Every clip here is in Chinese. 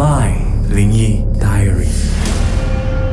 My 灵异 Diary。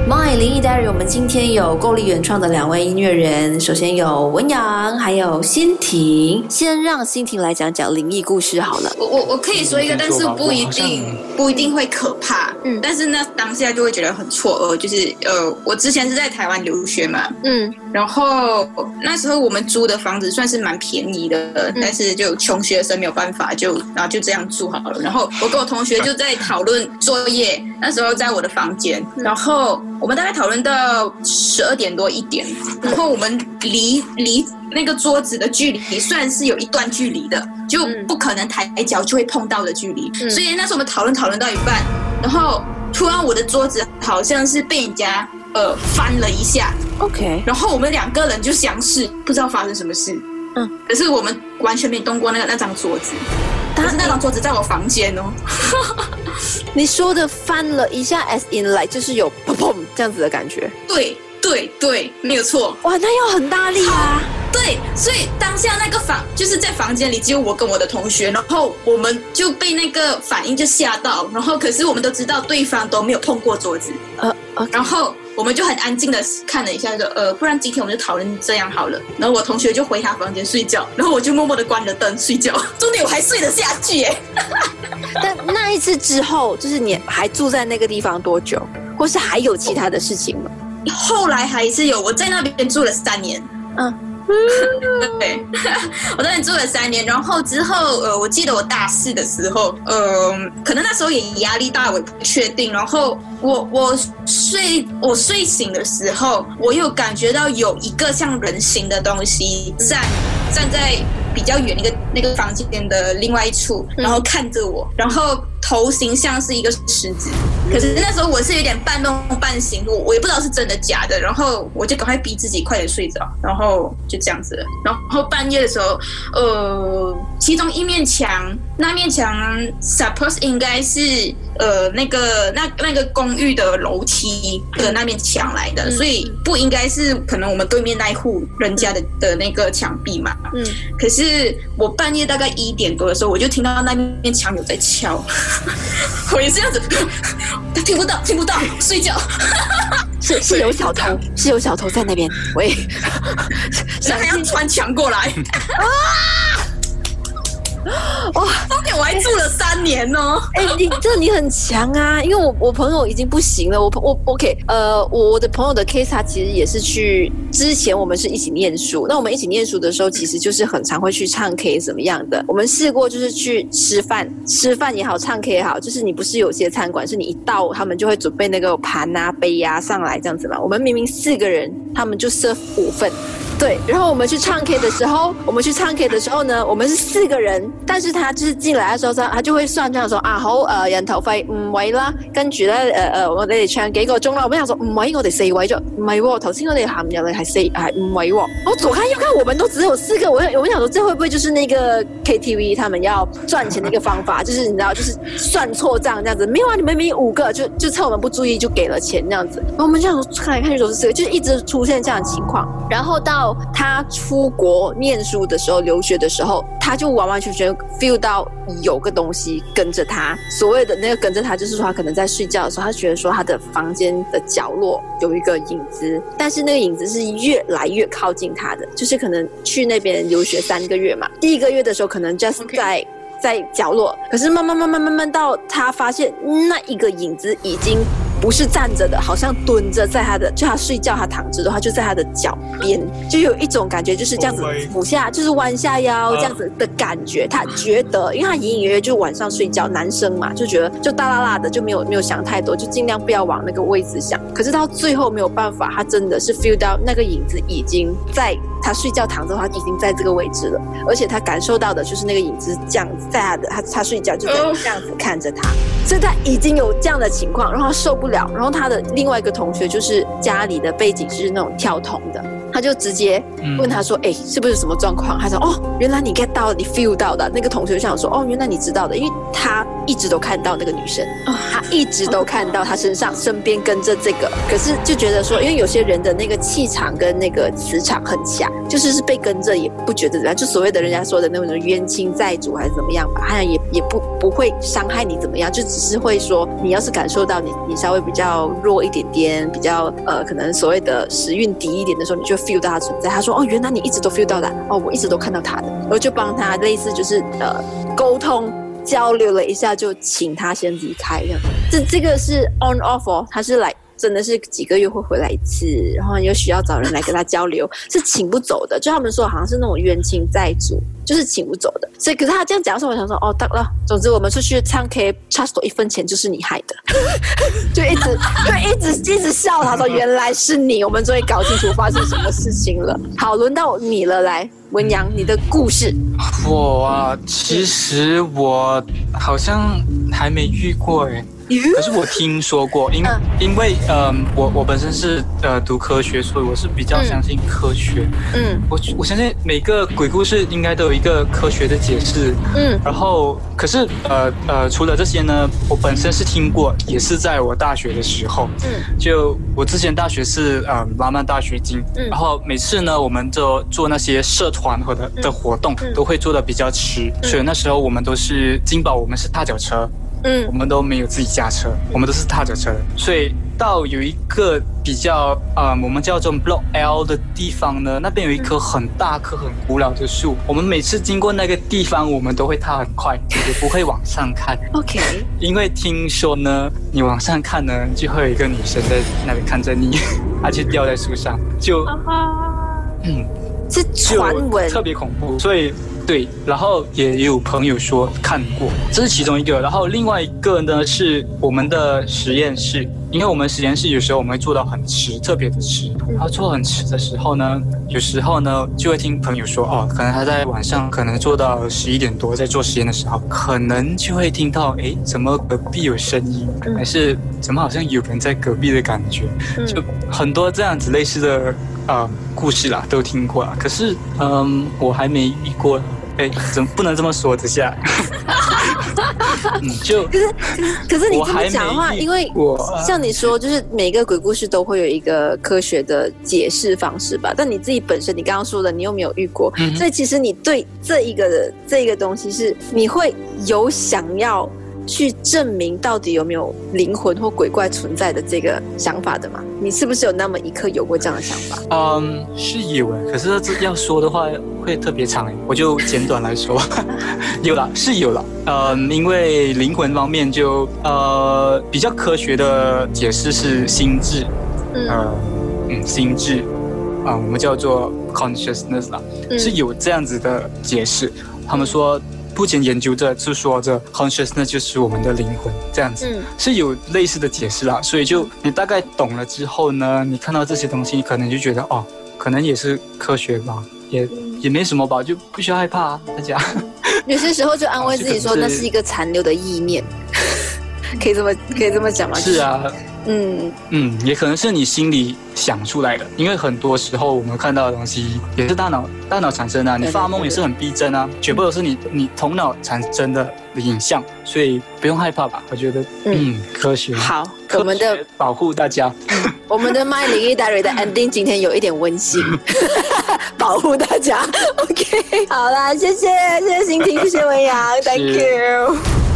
My 灵异 Diary，我们今天有够力原创的两位音乐人，首先有文阳，还有欣婷。先让欣婷来讲讲灵异故事好了。我我我可以说一个，但是不一定不一定会可怕。嗯但是呢，当下就会觉得很错愕。就是呃，我之前是在台湾留学嘛，嗯然后那时候我们租的房子算是蛮便宜的，但是就穷学生没有办法，就然后就这样住好了。然后我跟我同学就在讨论作业，那时候在我的房间，然后我们大概讨论到十二点多一点，然后我们离离那个桌子的距离算是有一段距离的，就不可能抬脚就会碰到的距离，嗯所以那时候我们讨论讨论到一半，然后突然我的桌子好像是被人家呃翻了一下。，OK，然后我们两个人就相视，不知道发生什么事。嗯，可是我们完全没动过那个那张桌子，可是那张桌子在我房间哦。你说的翻了一下，as in like 就是有砰砰这样子的感觉。对对对，没有错。哇，那要很大力啊！对，所以当下那个房就是在房间里只有我跟我的同学，然后我们就被那个反应就吓到，然后可是我们都知道对方都没有碰过桌子，呃呃，然后我们就很安静的看了一下，说呃，不然今天我们就讨论这样好了。然后我同学就回他房间睡觉，然后我就默默的关了灯睡觉。重点我还睡得下去耶。但那一次之后，就是你还住在那个地方多久，或是还有其他的事情吗？后来还是有，我在那边住了三年。嗯，对，我在那里住了三年，然后之后，呃，我记得我大四的时候，呃，可能那时候也压力大，我不确定。然后我我睡我睡醒的时候，我又感觉到有一个像人形的东西站站在比较远一个那个房间的另外一处，然后看着我，然后头型像是一个狮子。可是那时候我是有点半梦半醒，我我也不知道是真的假的，然后我就赶快逼自己快点睡着，然后就这样子了。然后半夜的时候，呃，其中一面墙，那面墙 suppose 应该是呃那个那那个公寓的楼梯的那面墙来的，所以不应该是可能我们对面那一户人家的的那个墙壁嘛。嗯，可是我半夜大概一点多的时候，我就听到那面墙有在敲，我也是这样子，听不到，听不到，睡觉。是是有小偷，是有小偷在那边。喂，想要穿墙过来。哇！重点我还住了三年哦。哎、你这你很强啊！因为我我朋友已经不行了，我朋我 OK，呃，我我的朋友的 case 他其实也是去之前我们是一起念书，那我们一起念书的时候，其实就是很常会去唱 K 怎么样的。我们试过就是去吃饭，吃饭也好，唱 K 也好，就是你不是有些餐馆是你一到，他们就会准备那个盘啊杯啊上来这样子嘛。我们明明四个人，他们就 serve 五份。对，然后我们去唱 K 的时候，我们去唱 K 的时候呢，我们是四个人，但是他就是进来的时候，他他就会算這樣說啊好，誒、呃、人头费五位啦，跟住咧呃呃我哋唱幾個鐘啦，我們想说五位，我哋四位咗，唔係喎，頭先我哋行入嚟係四係五位喎，我左看右看，我们都只有四个，我我們想说，这会不会就是那个 KTV 他们要赚钱的一个方法，就是你知道，就是算错账这样子，没有啊，你們明明五个，就就趁我们不注意就给了錢這樣子，然後我們這樣看来看去都是四个，就是一直出现这样的情况，然后到他出国念书的时候，留学的时候，他就完完全全 feel 到有个东西跟着他。所谓的那个跟着他，就是说他可能在睡觉的时候，他觉得说他的房间的角落有一个影子，但是那个影子是越来越靠近他的，就是可能去那边留学三个月嘛，第一个月的时候可能 just 在。在角落，可是慢慢慢慢慢慢到他发现那一个影子已經不是站着的，好像蹲着在他的，就他睡觉他躺着的话，就在他的脚边，就有一种感觉就是这样子俯下，就是弯下腰这样子的感觉。他觉得，因为他隐隐约约就晚上睡觉，男生嘛就觉得就大啦啦的，就没有没有想太多，就尽量不要往那个位置想。可是到最后没有办法，他真的是 feel 到那个影子已经在他睡觉躺着的话，已经在这个位置了，而且他感受到的就是那个影子这样子在他的他他睡觉就在这样子看着他，所以他已经有这样的情况，然后他受不了，然后他的另外一个同学就是家里的背景是那种跳桶的，他就直接问他说：“哎、是不是什么状况？”他说：“哦，原来你 get 到，你 feel 到的。”那个同学就想说：“哦，原来你知道的，因为他一直都看到那个女生，他一直都看到她身上身边跟着这个，可是就觉得说，因为有些人的那个气场跟那个磁场很强，就是是被跟着也不觉得怎么样，就所谓的人家说的那种冤亲债主还是怎么样吧，好像也也不不会伤害你怎么样，就只是会说你要是感受到你你稍微比较弱一点点，比较呃可能所谓的时运低一点的时候，你就 feel 到他存在。他说哦，原来你一直都 feel 到的，哦，我一直都看到他的，我就帮他类似就是呃沟通。交流了一下，就请他先离开。这样，这这个是 on offer，，他是来真的是几个月会回来一次，然后又需要找人来跟他交流，是请不走的。就他们说，好像是那种冤亲债主，就是请不走的。所以，可是他这样讲的时候，我想说，哦，得了，总之我们出去唱 K，差多一分钱就是你害的，就一直对，一直一直笑。他说，原来是你，我们终于搞清楚发生什么事情了。好，轮到你了，来。文阳，你的故事？我啊，其实我好像还没遇过哎。可是我听说过，因因为嗯，我我本身是呃读科学，所以我是比较相信科学。嗯，我我相信每个鬼故事应该都有一个科学的解释。嗯，然后可是呃呃，除了这些呢，我本身是听过，也是在我大学的时候。嗯，就我之前大学是呃拉曼大学金，然后每次呢，我们就做那些社团或者的活动，都会做的比较迟，所以那时候我们都是金宝，我们是踏脚车。嗯，我们都没有自己驾车，我们都是踏着车的。所以到有一个比较啊，我们叫做 Block L 的地方呢，那边有一棵很大棵、很古老的树。我们每次经过那个地方，我们都会踏很快，也不会往上看。OK，因为听说呢，你往上看呢，就会有一个女生在那边看着你，她就掉在树上，就嗯，是传闻，特别恐怖，所以。对，然后也有朋友说看过，这是其中一个。然后另外一个呢，是我们的实验室，因为我们实验室有时候我们会做到很迟，特别的迟。然后做很迟的时候呢，有时候呢就会听朋友说，哦，可能他在晚上可能做到十一点多，在做实验的时候，可能就会听到，哎，怎么隔壁有声音，还是怎么好像有人在隔壁的感觉，就很多这样子类似的啊故事啦，都听过啦。可是，嗯，我还没遇过。哎，怎么不能这么说？之下，嗯，就可是可是你这么讲的话，因为像你说，就是每个鬼故事都会有一个科学的解释方式吧？但你自己本身，你刚刚说的，你又没有遇过，所以其实你对这一个的这一个东西是你会有想要。去证明到底有没有灵魂或鬼怪存在的这个想法的吗？你是不是有那么一刻有过这样的想法？嗯，是有诶，可是这要说的话会特别长诶，我就简短来说，有了是有了。嗯，因为灵魂方面就呃比较科学的解释是心智，呃嗯心智啊，我们叫做 consciousness 啦，是有这样子的解释。他们说。目前研究着是说着 consciousness 就是我们的灵魂，这样子是有类似的解释啦。所以就你大概懂了之后呢，你看到这些东西，你可能就觉得哦，可能也是科学吧，也也没什么吧，就不需要害怕啊大家。有些时候就安慰自己说，那是一个残留的意念，可以这么可以这么讲吗？是啊。嗯嗯，也可能是你心里想出来的，因为很多时候我们看到的东西也是大脑大脑产生的，你发梦也是很逼真啊，全部都是你你头脑产生的影像，所以不用害怕吧？我觉得嗯，科学好，我们的保护大家，我们的 i Diary 的 ending 今天有一点温馨，保护大家，OK，好啦，谢谢谢谢欣婷，谢谢文阳，Thank you。